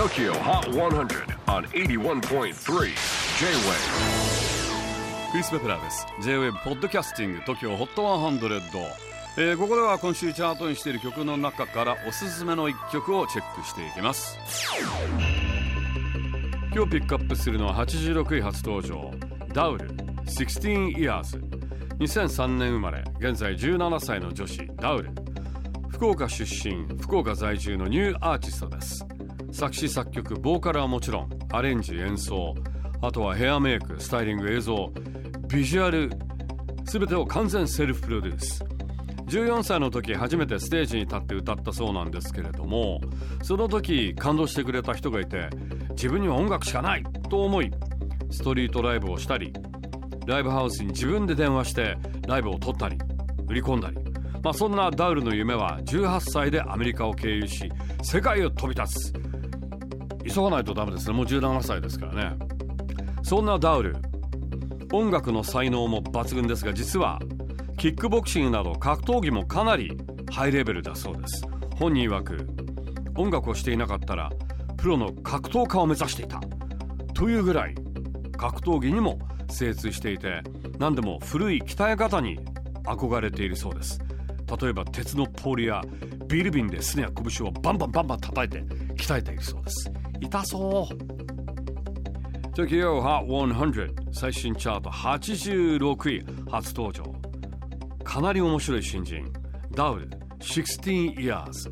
TOKYO HOT 100 on 81.3 J-WAVE. クリス・ベプラーです。J-WAVE ポッドキャスティング TOKYO HOT 100、えー、ここでは今週チャートにしている曲の中からおすすめの一曲をチェックしていきます。今日ピックアップするのは86位初登場。ダウル16 years 2003年生まれ。現在17歳の女子。ダウル福岡出身。福岡在住のニューアーティストです。作詞作曲ボーカルはもちろんアレンジ演奏あとはヘアメイクスタイリング映像ビジュアル全てを完全セルフプロデュース。14歳の時初めてステージに立って歌ったそうなんですけれどもその時感動してくれた人がいて自分には音楽しかないと思いストリートライブをしたりライブハウスに自分で電話してライブを撮ったり売り込んだり。まあそんなダウルの夢は18歳でアメリカを経由し世界を飛び立つ。急がないとダメですね。もう17歳ですからね。そんなダウル音楽の才能も抜群ですが実はキックボクシングなど格闘技もかなりハイレベルだそうです。本人曰く音楽をしていなかったらプロの格闘家を目指していた。というぐらい格闘技にも精通していて何でも古い鍛え方に憧れているそうです。例えば鉄のポールやビル瓶ですねや拳をバンバンバンバン叩いて鍛えているそうです。痛そう Tokyo Hot 100最新チャート86位初登場かなり面白い新人ダウル16 years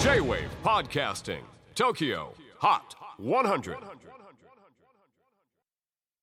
J-WAVE PODCASTING TOKYO HOT 100